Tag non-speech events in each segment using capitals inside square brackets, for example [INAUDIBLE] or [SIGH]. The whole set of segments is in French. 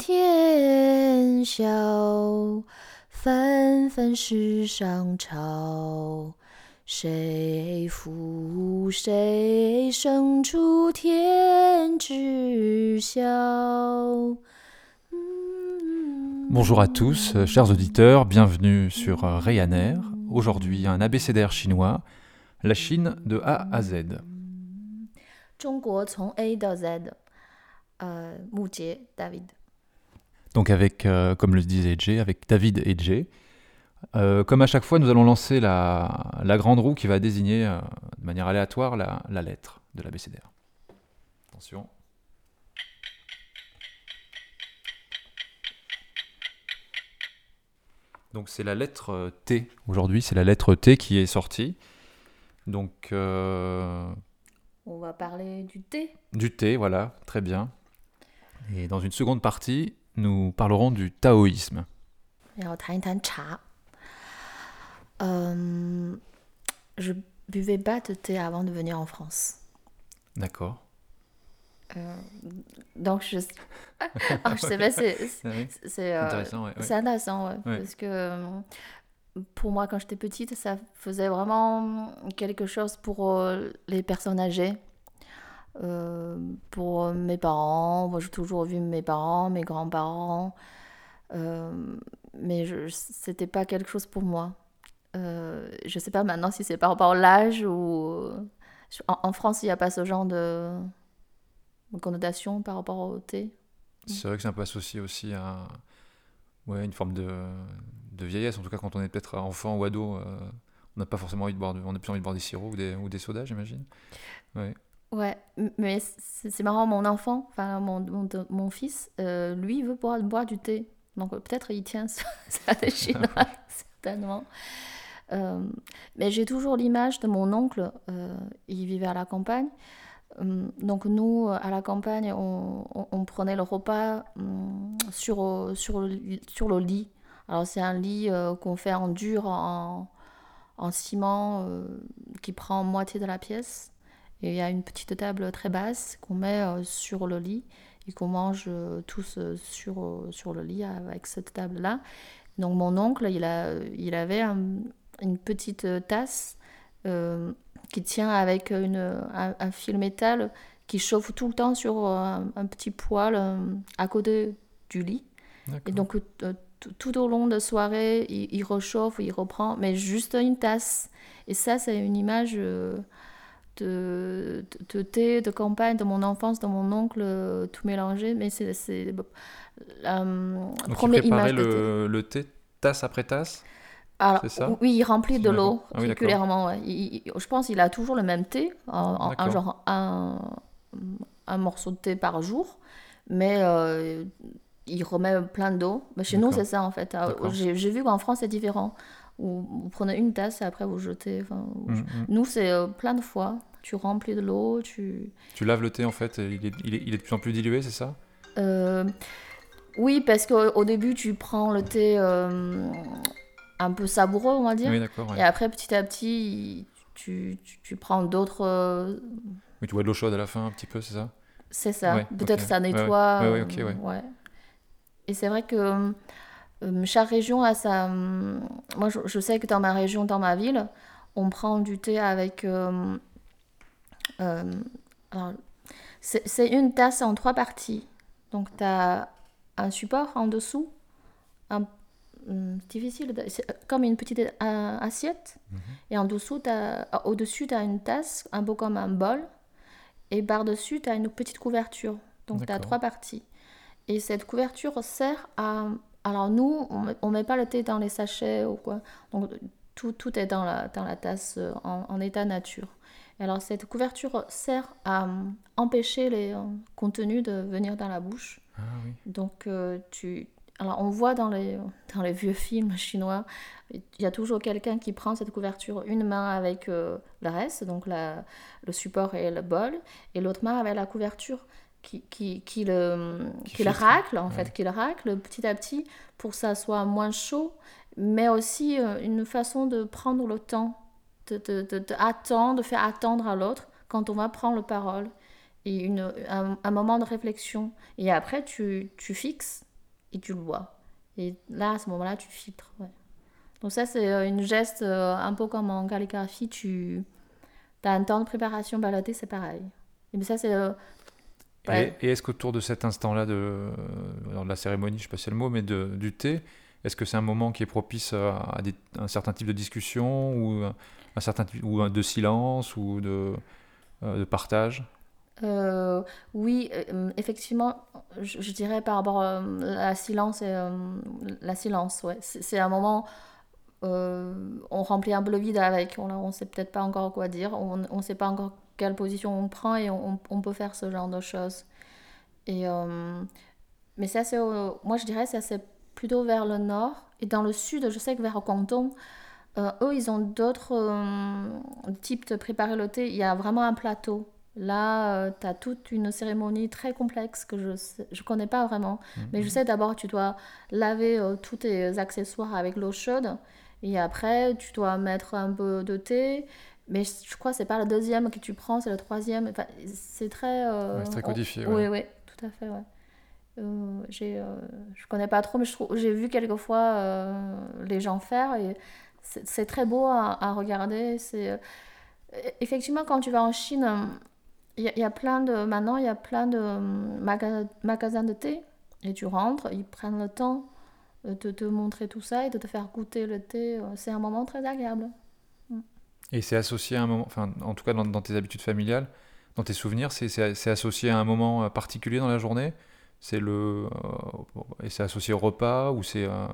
天笑，纷纷世上潮。谁负谁胜出天知晓。 Bonjour à tous, euh, chers auditeurs, bienvenue sur euh, Ryanair. Aujourd'hui, un abécédaire chinois, la Chine de A à Z. 中国从 A 到 Z，呃，木杰 David。 Donc avec, euh, comme le disait Jay, avec David et Jay. Euh, comme à chaque fois, nous allons lancer la, la grande roue qui va désigner euh, de manière aléatoire la, la lettre de l'abécédaire. Attention. Donc c'est la lettre euh, T. Aujourd'hui, c'est la lettre T qui est sortie. Donc euh, On va parler du thé. du T, voilà, très bien. Et dans une seconde partie, nous parlerons du taoïsme. Euh, je buvais pas de thé avant de venir en France. D'accord. Euh, donc je, Alors, [LAUGHS] ah, sais pas, c'est [LAUGHS] ah euh, c'est intéressant, ouais, parce que euh, pour moi quand j'étais petite ça faisait vraiment quelque chose pour les personnes âgées. Euh, pour mes parents, moi j'ai toujours vu mes parents, mes grands-parents, euh, mais c'était pas quelque chose pour moi. Euh, je sais pas maintenant si c'est par rapport à l'âge ou en, en France il n'y a pas ce genre de, connotation par rapport au thé. C'est vrai que c'est un peu associé aussi à ouais, une forme de, de vieillesse. En tout cas, quand on est peut-être enfant ou ado, euh, on n'a pas forcément envie de boire, on a plus envie de boire des sirops ou des, ou des sodas, j'imagine. Ouais. Ouais, mais c'est marrant, mon enfant, enfin mon, mon, mon fils, euh, lui, veut boire, boire du thé. Donc euh, peut-être il tient [LAUGHS] ça, des [LAUGHS] Chinois, [LAUGHS] certainement. Euh, mais j'ai toujours l'image de mon oncle, euh, il vivait à la campagne. Donc nous, à la campagne, on, on- on prenait le repas hum, sur, sur, le, lit- sur le lit. Alors c'est un lit qu'on fait en dur, en, en ciment, qui prend moitié de la pièce. Il y a une petite table très basse qu'on met euh, sur le lit et qu'on mange euh, tous euh, sur, sur le lit avec cette table-là. Donc mon oncle, il, a, il avait un- une petite tasse euh, qui tient avec une, un, un fil métal qui chauffe tout le temps sur un, un petit poêle à côté du lit. Et donc euh, tout- tout au long de la soirée, il, il rechauffe, il reprend, mais juste une tasse. Et ça, c'est une image euh, de, de, thé, de campagne, de mon enfance, de mon oncle, euh, tout mélangé. Mais c'est c'est, la il première image de thé. le, thé tasse après tasse Alors, c'est ça oui, il remplit de l'eau. Ah oui, régulièrement. ouais. Il- il- je pense qu'il a toujours le même thé, un, genre un, un morceau de thé par jour, mais euh, il remet plein d'eau. Chez nous, c'est ça en fait. J'ai vu qu'en France, c'est différent. Où vous prenez une tasse et après vous jetez. enfin, vous- Mm, mm. Nous, c'est euh, plein de fois. Tu remplis de l'eau, tu. Tu laves le thé en fait, et il est, il est, il est de plus en plus dilué, c'est ça? Euh, oui, parce qu'au au début, tu prends le thé euh, un peu savoureux, on va dire. Oui, d'accord. ouais. Et après, petit à petit, tu, tu, tu prends d'autres. euh, Oui, tu vois de l'eau chaude à la fin un petit peu, c'est ça? C'est ça. Ouais, Peut-être ok. ça nettoie. Ouais, ouais, ok, ouais. Et c'est vrai que chaque région a sa. euh, moi, je, je sais que dans ma région, dans ma ville, on prend du thé avec. euh, euh, alors, c'est une tasse en trois parties. Donc, tu as un support en dessous. Un, hum, difficile. comme une petite euh, assiette. Mhm. Et en dessous, euh, au-dessus, tu as une tasse, un peu comme un bol. Et par-dessus, tu as une petite couverture. Donc, tu as trois parties. Et cette couverture sert à. Alors, nous, on met, on met pas le thé dans les sachets ou quoi. Donc, tout, tout est dans la, dans la tasse euh, en, en état nature. Et alors, cette couverture sert à euh, empêcher les euh, contenus de venir dans la bouche. Ah oui. Donc, euh, tu... Alors, on voit dans les, dans les vieux films [LAUGHS] chinois, il y a toujours quelqu'un qui prend cette couverture, une main avec euh, le reste, donc la, le support et le bol, et l'autre main avec la couverture qui, qui, qui le, Qui le racle, en ouais. fait, qui le racle petit à petit pour que ça soit moins chaud, mais aussi euh, une façon de prendre le temps, de, de, de, de attendre, de faire attendre à l'autre quand on va prendre la parole et une, un, un moment de réflexion. Et après, tu, tu fixes et tu le bois. Et là, à ce moment-là, tu filtres. ouais. Donc ça, c'est euh, une geste euh, un peu comme en calligraphie. Tu as un temps de préparation, le thé, c'est pareil. Et mais ça, c'est... ouais. Et, et est-ce qu'autour de cet instant-là de, euh, de la cérémonie, je sais pas si c'est le mot, mais de, du thé, est-ce que c'est un moment qui est propice à, à des- un certain type de discussion ou un, certain ou de silence ou de, euh, de partage? Euh, oui, euh, effectivement, je, je dirais par rapport à la silence et euh, la silence, ouais. C'est un moment, on remplit un peu le vide avec, on ne sait peut-être pas encore quoi dire, on ne sait pas encore quelle position on prend et on, on peut faire ce genre de choses. Et, euh, mais ça, c'est, euh, moi je dirais, ça c'est plutôt vers le nord. Et dans le sud, je sais que vers Canton, euh, eux, ils ont d'autres euh, types de préparer le thé. Il y a vraiment un plateau. Là, tu as toute une cérémonie très complexe que je je connais pas vraiment. Mais je sais d'abord, tu dois laver tous tes accessoires avec l'eau chaude. Et après, tu dois mettre un peu de thé. Mais je crois que c'est pas le deuxième que tu prends, c'est le troisième. Enfin, c'est très... euh, Ouais, c'est très codifié, Oui, ouais. oui, tout à fait, ouais. Euh, j'ai, euh, je connais pas trop, mais je trouve, j'ai vu quelquefois euh, les gens faire et c'est c'est très beau à, à regarder. C'est, euh, effectivement, quand tu vas en Chine, il y, a- il y a plein de, maintenant, il y a plein de euh, maga- magasins de thé et tu rentres, ils prennent le temps de te, montrer tout ça et de te faire goûter le thé. C'est un moment très agréable. Et c'est associé à un moment, enfin, en tout cas dans, dans tes habitudes familiales, dans tes souvenirs, c'est- associé à un moment euh, particulier dans la journée? C'est le. euh, et c'est associé au repas ou c'est euh,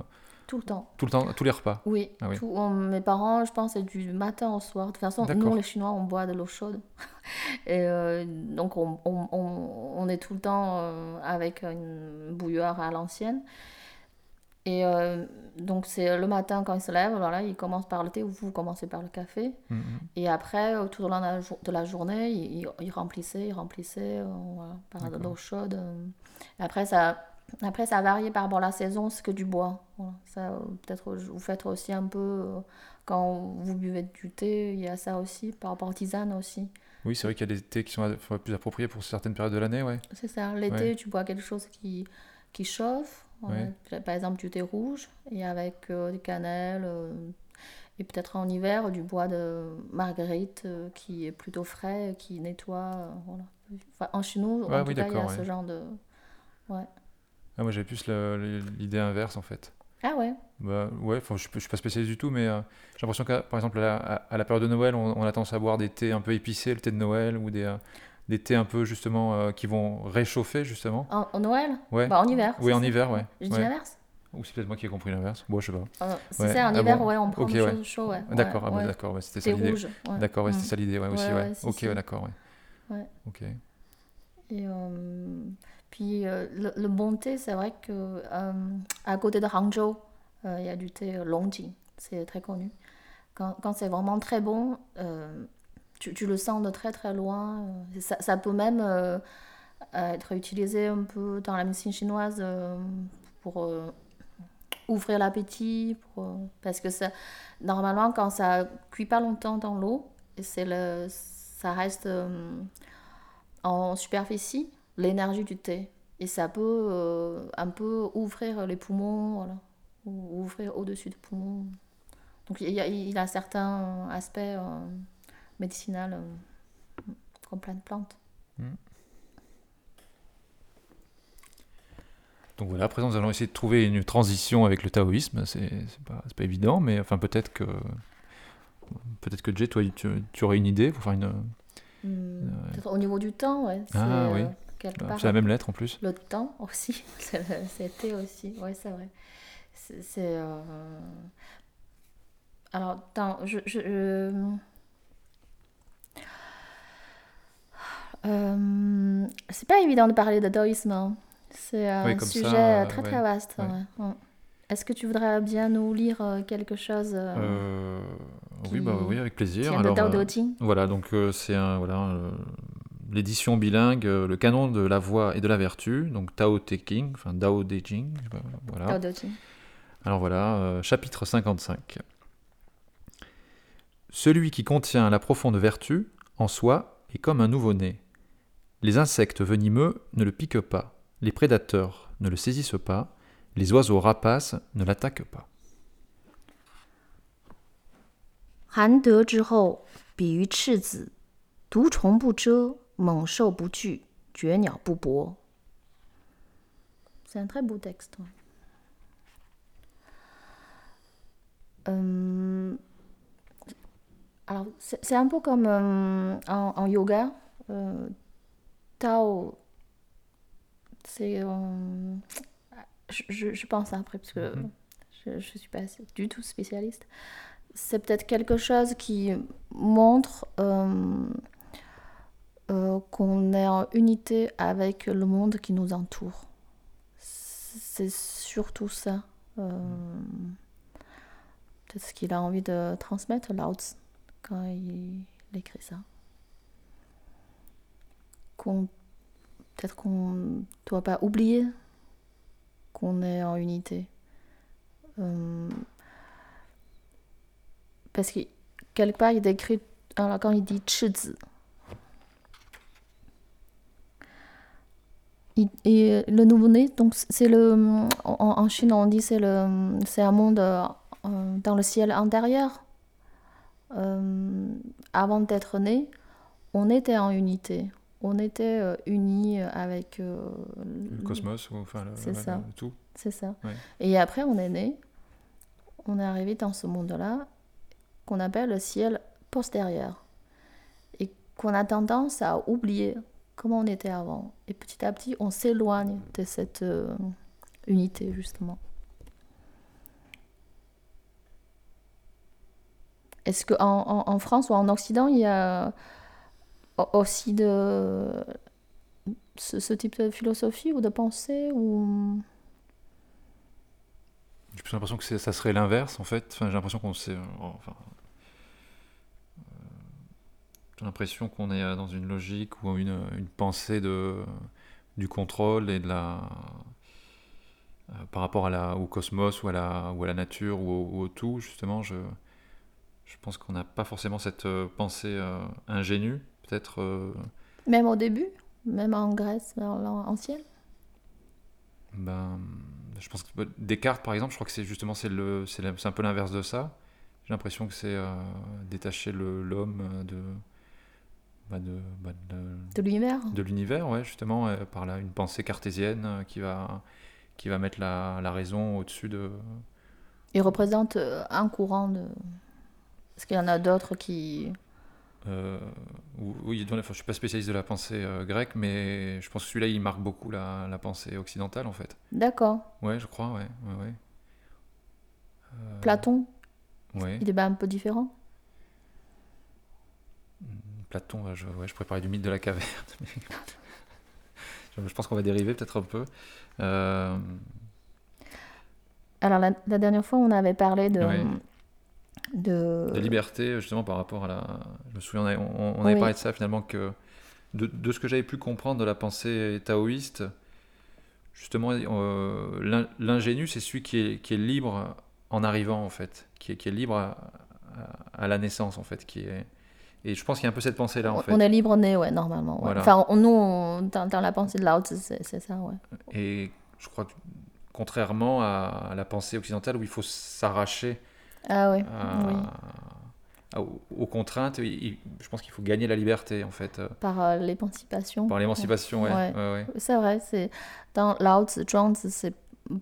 Tout le temps. tout le temps, tous les repas? Oui, Ah oui. tout- on- mes parents, je pense, c'est du matin au soir. De toute façon, nous, les Chinois, on boit de l'eau chaude. [LAUGHS] Et euh, donc, on, on- on- est tout le temps avec une bouilloire à l'ancienne. Et euh, donc, c'est le matin quand ils se lèvent, voilà, ils commencent par le thé ou vous commencez par le café. Mhm. Et après, tout au long de la, de la journée, ils- ils remplissaient, ils remplissaient euh, voilà, par de l'eau chaude. euh. Après, ça, après, ça varie par rapport à la saison, c'est que du bois. Voilà. Ça, peut-être vous faites aussi un peu, quand vous buvez du thé, il y a ça aussi, par rapport aux tisanes aussi. Oui, c'est vrai qu'il y a des thés qui sont plus appropriés pour certaines périodes de l'année, ouais. C'est ça, l'été, Ouais. tu bois quelque chose qui, qui chauffe. Ouais. Par exemple, du thé rouge, et avec euh, des cannelles. euh, et peut-être en hiver, du bois de marguerite euh, qui est plutôt frais, qui nettoie. euh, voilà. Enfin, en chez nous, Ouais, en tout cas, il y a ce ouais. genre de. Ah, moi, j'avais plus l'idée inverse en fait. Ah ouais, Bah, ouais, je ne suis pas spécialiste du tout, mais j'ai l'impression que, par exemple, à la, à- à la période de Noël, on, on a tendance à boire des thés un peu épicés, le thé de Noël, ou des, des thés un peu, justement, euh, qui vont réchauffer, justement. en, en Noël Ouais. Bah, En hiver. Oui, en hiver, ouais. Je dis Ouais. l'inverse Ou c'est peut-être moi qui ai compris l'inverse. Bon, je sais pas. Euh, C'est Ouais. ça, en Ah hiver, bon ouais, on prend Ok, des ouais. choses chaudes, ouais. D'accord, ah, bah, d'accord, c'était ça l'idée. D'accord, ouais, Mm. c'était ça l'idée, ouais, aussi, Ouais, ok, d'accord, ouais. Ok. Et euh, puis euh, le, le bon thé, c'est vrai que à côté de Hangzhou, il y a du thé Longjing, c'est très connu. Quand, quand c'est vraiment très bon, tu, tu le sens de très très loin. euh, Ça, ça peut même euh, être utilisé un peu dans la médecine chinoise euh, pour euh, ouvrir l'appétit, euh, parce que ça, normalement quand ça cuit pas longtemps dans l'eau, le, ça reste euh, en superficie l'énergie du thé. Et ça peut euh, un peu ouvrir les poumons. Ou ouvrir au-dessus des poumons. Donc il y a, il a certains aspects médicinaux euh, comme plein de plantes. Donc voilà, à présent, nous allons essayer de trouver une transition avec le taoïsme. C'est pas, pas évident, mais enfin, peut-être que. Peut-être que Jay, toi, tu, tu aurais une idée pour faire une. Peut-être au niveau du temps, ouais. Ah, oui. euh, part C'est la même lettre en plus. Le temps aussi, [LAUGHS] c'était aussi, oui, c'est vrai. C'est. euh, Alors, je. je, je- Euh, c'est pas évident de parler de taoïsme. hein. C'est un Oui, comme ça, sujet euh, très ouais, très vaste. ouais. ouais, ouais. Est-ce que tu voudrais bien nous lire euh, quelque chose euh, oui, bah, oui, avec plaisir. de Alors, Tao euh, Voilà, donc c'est un, voilà, l'édition bilingue, le canon de la voix et de la vertu, donc Tao Te Ching, enfin Tao Te Ching, voilà. Tao Te Ching. Alors voilà, chapitre 55. Celui qui contient la profonde vertu en soi est comme un nouveau-né. Les insectes venimeux ne le piquent pas, les prédateurs ne le saisissent pas, Les oiseaux rapaces ne l'attaquent pas. 含得之后，比喻赤子，毒虫不蛰，猛兽不惧，绝鸟不搏。C'est un très beau texte. Euh, alors, c'est un peu comme euh, en, en, yoga. Euh, Tao, c'est. Euh, je, je, pense après, parce que mm -hmm. je ne suis pas du tout spécialiste. C'est peut-être quelque chose qui montre euh, euh, qu'on est en unité avec le monde qui nous entoure. C'est surtout ça. Peut-être ce qu'il a envie de transmettre, Lao Tzu, quand il, il écrit ça. Qu'on peut-être qu'on ne doit pas oublier qu'on est en unité. Euh, parce que quelque part, il décrit, alors quand il dit Chizi, et le nouveau-né, donc c'est le, en, Chine on dit c'est le, c'est un monde euh, dans le ciel intérieur. Euh, avant d'être né, on était en unité on était euh, unis avec euh, le cosmos, ou, enfin le, c'est ça. le tout. C'est ça. Ouais. Et après, on est né, on est arrivé dans ce monde-là qu'on appelle le ciel postérieur et qu'on a tendance à oublier comment on était avant. Et petit à petit, on s'éloigne de cette euh, unité, justement. Est-ce qu'en en, en France ou en Occident, il y a aussi de ce, type de philosophie ou de pensée ou? J'ai plus l'impression que ça serait l'inverse en fait. Enfin, j'ai l'impression qu'on enfin, euh, j'ai l'impression qu'on est dans une logique ou une, une pensée de du contrôle et de la euh, par rapport à la, au cosmos ou à la, ou à la nature ou au, ou au tout justement je, je pense qu'on n'a pas forcément cette euh, pensée euh, ingénue peut-être. Euh... Même au début Même en Grèce ancienne ben, Je pense que Descartes, par exemple, je crois que c'est justement c'est le, c'est un peu l'inverse de ça. J'ai l'impression que c'est euh, détacher l'homme de, bah de, bah de, de l'univers. De l'univers, ouais, justement, euh, par là, une pensée cartésienne euh, qui va, qui va mettre la, la raison au-dessus de. Il représente un courant de. Est-ce qu'il y en a d'autres qui. Euh, oui, enfin, je ne suis pas spécialiste de la pensée euh, grecque, mais je pense que celui-là, il marque beaucoup la, la, pensée occidentale, en fait. D'accord. Ouais, je crois, ouais. ouais, ouais. Euh... Platon? Ouais. Il est pas un peu différent Platon, je, ouais, je préparais du mythe de la caverne. [LAUGHS] je, je pense qu'on va dériver peut-être un peu. Euh... Alors, la, la, dernière fois, on avait parlé de... Ouais de... de liberté justement par rapport à la je me souviens on, avait, on, on avait Oui. parlé de ça finalement que de, de ce que j'avais pu comprendre de la pensée taoïste justement euh, l'in- l'ingénu c'est celui qui est, qui est libre en arrivant en fait qui est, qui est libre à, à, à la naissance en fait qui est et je pense qu'il y a un peu cette pensée là en fait On est libre né, ouais, normalement. ouais. Voilà. Enfin, on- nous, on- dans, dans la pensée de Lao c'est ça, ouais. et je crois que contrairement à la pensée occidentale où il faut s'arracher Ah oui, à- oui. à- aux, aux contraintes il- il- je pense qu'il faut gagner la liberté en fait euh, Par euh, l'émancipation. Par l'émancipation, ouais. Ouais. ouais, ouais. C'est vrai, c'est dans Lao c'est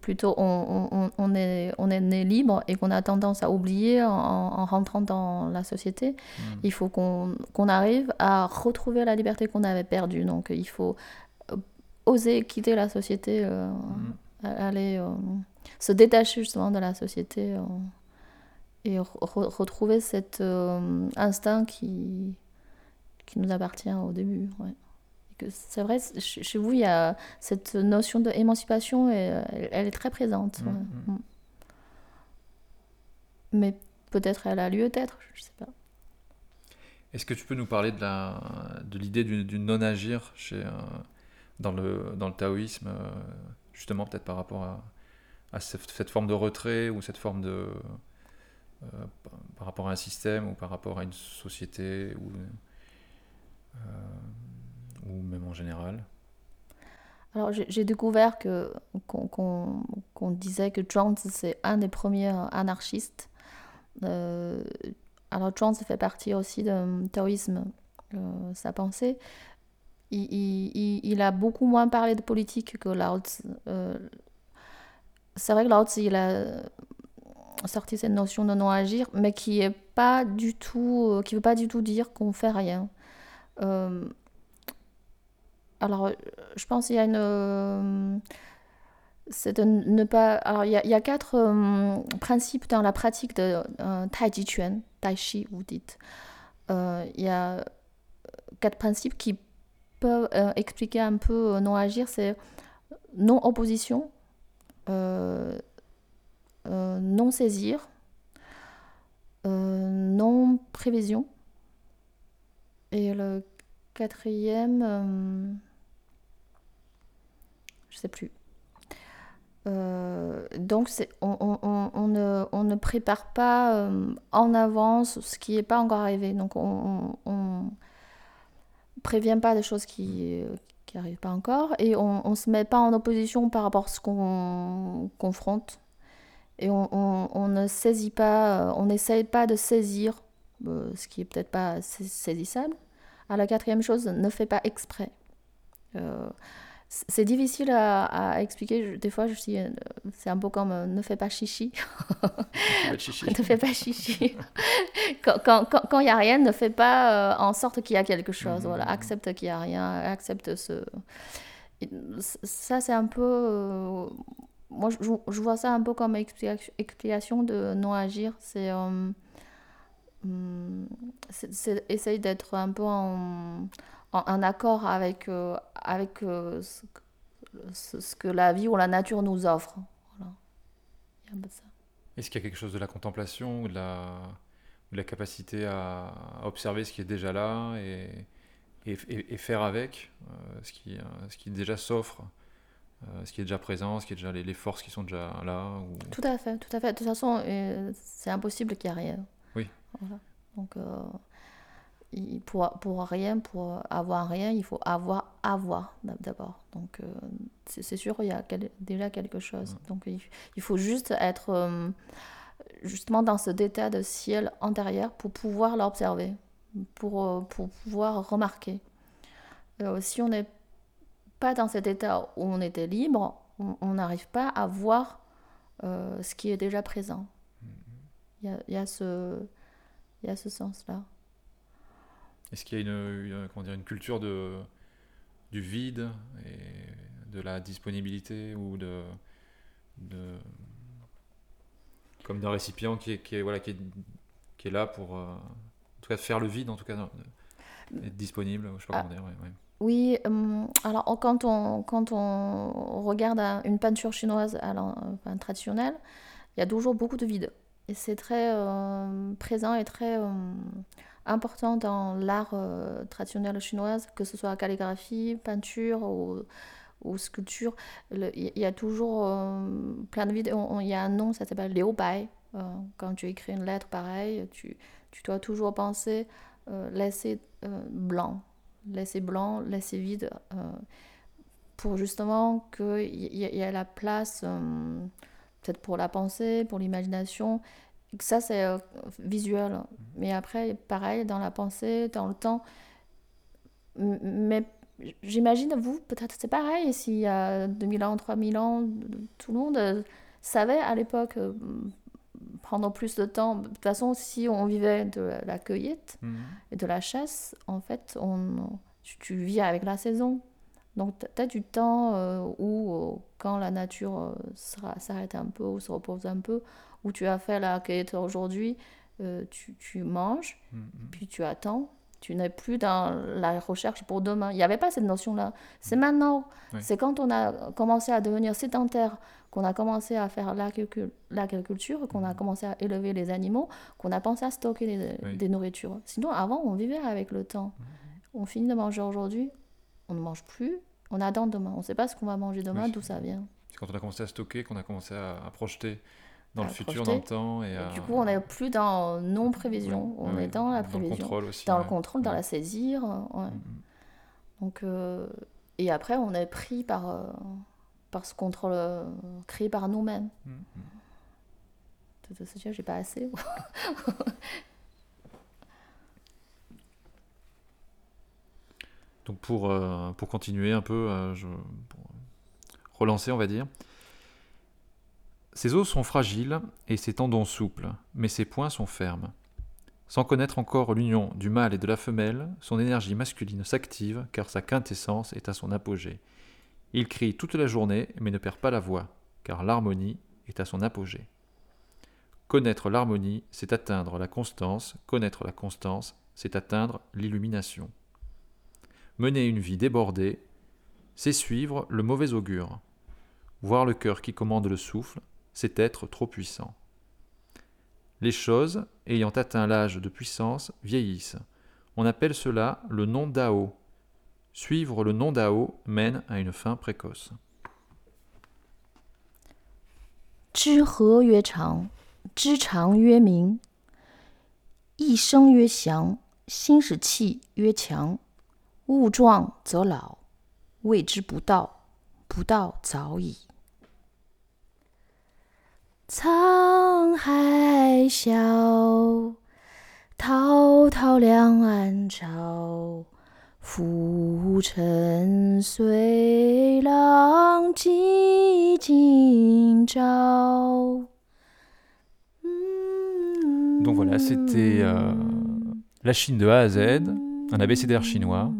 plutôt on, on, on, est, on est né libre et qu'on a tendance à oublier en, en rentrant dans la société. Mm. Il faut qu'on qu'on arrive à retrouver la liberté qu'on avait perdue. Donc il faut euh, oser quitter la société, euh, Mm. aller euh, se détacher justement de la société euh, et re- re- retrouver cet euh, instinct qui, qui nous appartient au début. Ouais. C'est vrai, chez vous, il y a cette notion d'émancipation, euh, elle, elle est très présente. Mm, ouais. mm. Mm. Mais peut-être elle a lieu d'être, je sais pas. Est-ce que tu peux nous parler de la de l'idée du, du non-agir chez euh, dans le dans le taoïsme euh, justement peut-être par rapport à, à cette, cette forme de retrait ou cette forme de euh, par, rapport à un système ou par rapport à une société ou euh, ou même en général Alors j'ai découvert que qu'on disait que Jones c'est un des premiers anarchistes. alors Jones fait partie aussi du taoïsme, sa pensée. Il, a beaucoup moins parlé de politique que Lao c'est vrai que Lao il a sorti cette notion de non-agir, mais qui est pas du tout, qui veut pas du tout dire qu'on fait rien. alors, je pense qu'il y a une ne pas. Alors, il y quatre euh, principes dans la pratique de euh, Tai Chi Chuan, Tai Chi, vous dites. Euh, il y a quatre principes qui peuvent expliquer un peu non-agir c'est non-opposition, non-saisir, non-prévision. Et le quatrième, je sais plus. Euh, donc on, ne, prépare pas euh, en avance ce qui n'est pas encore arrivé. Donc on ne prévient pas des choses qui n'arrivent pas encore et on ne se met pas en opposition par rapport à ce qu'on confronte. Et on, ne saisit pas, on n'essaye pas de saisir euh, ce qui est peut-être pas saisissable. À la quatrième chose, ne fais pas exprès c'est difficile à, expliquer. Des fois, je suis, euh, c'est un peu comme euh, ne fais pas chichi. [LAUGHS] ne fais pas chichi. quand il n'y a rien, ne fais pas euh, en sorte qu'il y a quelque chose. Voilà, mmh. accepte qu'il n'y a rien, accepte ce. Ça, c'est un peu. Moi, je, vois ça un peu comme explication de non-agir. C'est. Hum, c'est essayer d'être un peu en accord avec, euh, avec euh, ce, que la vie ou la nature nous offre. Est-ce qu'il y a quelque chose de la contemplation ou de la, de la capacité à, observer ce qui est déjà là et, et, faire avec euh, ce, qui, ce qui déjà s'offre ce qui est déjà présent, ce qui est déjà les, forces qui sont déjà là ou... Tout à fait, tout à fait. De toute façon, c'est impossible qu'il n'y ait rien. Oui. Voilà. Donc, pour, pour rien, pour avoir rien, il faut avoir avoir d'abord. Donc, euh, c'est sûr, il y a déjà quelque chose. Donc, il, faut juste être euh, justement dans ce état de ciel antérieur pour pouvoir l'observer, pour, euh, pour pouvoir remarquer. si on n'est pas dans cet état où on était libre, on n'arrive pas à voir ce qui est déjà présent. Mm-hmm. Il y a, il y a ce, y a ce sens-là. Est-ce qu'il y a une, comment dire, une culture de, du vide et de la disponibilité ou de, de comme d'un récipient qui est, qui est, voilà, qui est, qui est là pour euh, en tout cas faire le vide, en tout cas être disponible, je sais pas comment dire. Oui, hum, alors quand on, quand on regarde une peinture chinoise alors, traditionnelle, il y a toujours beaucoup de vide. Et c'est très euh, présent et très hum, important dans l'art euh, traditionnel chinois, que ce soit calligraphie, peinture ou, sculpture. Il y a toujours euh, plein de vides. Il y a un nom, ça s'appelle Liu Bai. Euh, quand tu écris une lettre pareille, tu, tu dois toujours penser laisser blanc, laisser blanc, laisser vide, pour justement qu'il y, y, ait la place, peut-être pour la pensée, pour l'imagination, ça, c'est euh, visuel. Mais après, pareil, dans la pensée, dans le temps. Mais j'imagine, vous, peut-être c'est pareil. S'il y a 2000 ans, 3000 ans, tout le monde euh, savait à l'époque euh, prendre plus de temps. De toute façon, si on vivait de la cueillette mhm. et de la chasse, en fait, on, tu, vis avec la saison. Donc, tu as du temps où, quand la nature s'arrête un peu ou se repose un peu, où tu as fait la cueillette aujourd'hui, euh, tu, tu, manges, mm. puis tu attends. Tu n'es plus dans la recherche pour demain. Il n'y avait pas cette notion-là. C'est mm. maintenant. C'est quand on a commencé à devenir sédentaire, qu'on a commencé à faire l'agriculture, qu'on a commencé à élever les animaux, qu'on a pensé à stocker des nourritures. Sinon, avant, on vivait avec le temps. On finit de manger aujourd'hui, on ne mange plus, on attend demain. On ne sait pas ce qu'on va manger demain, d'où ça vient. C'est quand on a commencé à stocker qu'on a commencé à, à projeter dans le futur, dans le temps. Et, Du coup, on n'est plus dans non-prévision, on est dans la prévision. Dans le contrôle aussi. Dans le contrôle, dans la saisir. Mm, mm. Donc, euh, et après, on est pris par, euh, parce qu'on le créé par nous-mêmes. Mm, mm. Ce que j'ai pas assez. [LAUGHS] Donc pour, euh, pour continuer un peu, euh, je, pour relancer on va dire. Ses os sont fragiles et ses tendons souples, mais ses poings sont fermes. Sans connaître encore l'union du mâle et de la femelle, son énergie masculine s'active car sa quintessence est à son apogée. Il crie toute la journée mais ne perd pas la voix, car l'harmonie est à son apogée. Connaître l'harmonie, c'est atteindre la constance, connaître la constance, c'est atteindre l'illumination. Mener une vie débordée, c'est suivre le mauvais augure. Voir le cœur qui commande le souffle, c'est être trop puissant. Les choses, ayant atteint l'âge de puissance, vieillissent. On appelle cela le non-dao. Suivre le non-dao mène à une fin précoce. 知和曰长，知常曰明。一生曰祥，心使气曰强。物壮则老，谓之不道，不道早已。 沧海笑，滔滔两岸潮。浮沉随浪迹今朝。Donc voilà, c'était euh, la Chine de A à Z, un abécédaire chinois.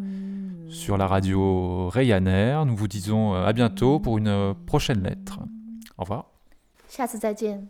sur la radio Rayaner. Nous vous disons euh, à bientôt pour une euh, prochaine lettre. Au revoir. 下次再见。